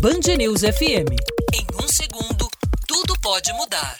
Band News FM. Em um segundo, tudo pode mudar.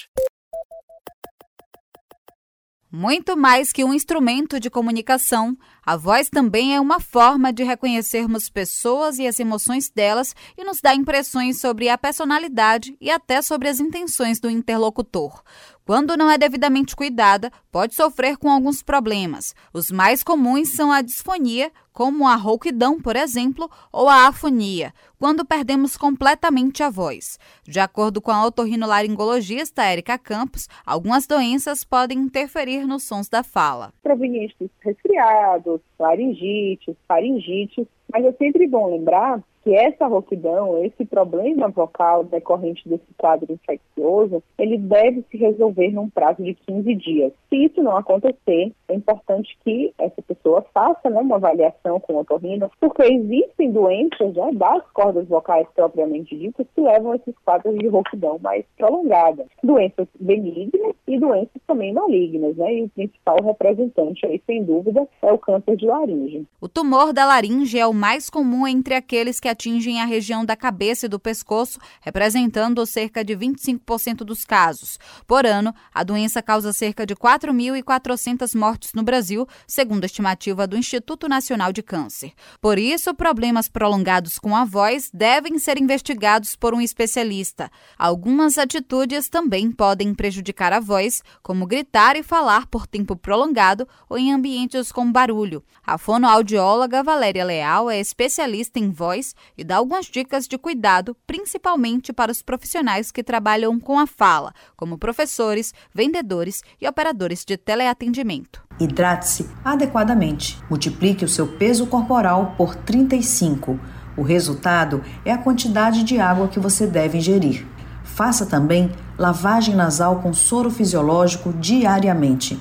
Muito mais que um instrumento de comunicação, a voz também é uma forma de reconhecermos pessoas e as emoções delas e nos dá impressões sobre a personalidade e até sobre as intenções do interlocutor. Quando não é devidamente cuidada, pode sofrer com alguns problemas. Os mais comuns são a disfonia, como a rouquidão, por exemplo, ou a afonia, quando perdemos completamente a voz. De acordo com a otorrinolaringologista Érica Campos, algumas doenças podem interferir nos sons da fala. Provenientes resfriados, laringites, faringites, mas é sempre bom lembrar que essa rouquidão, esse problema vocal decorrente desse quadro infeccioso, ele deve se resolver num prazo de 15 dias. Se isso não acontecer, é importante que essa pessoa faça né, uma avaliação com o otorrino, porque existem doenças né, das cordas vocais propriamente ditas que levam a esses quadros de rouquidão mais prolongada. Doenças benignas e doenças também malignas, né? E o principal representante aí, sem dúvida, é o câncer de laringe. O tumor da laringe é o mais comum entre aqueles que atingem a região da cabeça e do pescoço, representando cerca de 25% dos casos. Por ano, a doença causa cerca de 4.400 mortes no Brasil, segundo a estimativa do Instituto Nacional de Câncer. Por isso, problemas prolongados com a voz devem ser investigados por um especialista. Algumas atitudes também podem prejudicar a voz, como gritar e falar por tempo prolongado ou em ambientes com barulho. A fonoaudióloga Valéria Leal é especialista em voz e dá algumas dicas de cuidado, principalmente para os profissionais que trabalham com a fala, como professores, vendedores e operadores de teleatendimento. Hidrate-se adequadamente. Multiplique o seu peso corporal por 35. O resultado é a quantidade de água que você deve ingerir. Faça também lavagem nasal com soro fisiológico diariamente.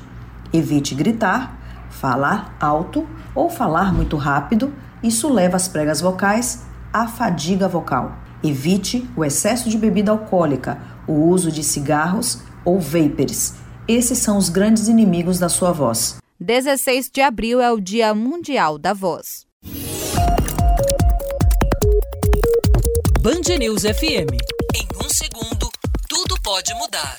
Evite gritar, falar alto ou falar muito rápido. Isso leva as pregas vocais a fadiga vocal. Evite o excesso de bebida alcoólica, o uso de cigarros ou vapers. Esses são os grandes inimigos da sua voz. 16 de abril é o Dia Mundial da Voz. Band News FM. Em um segundo, tudo pode mudar.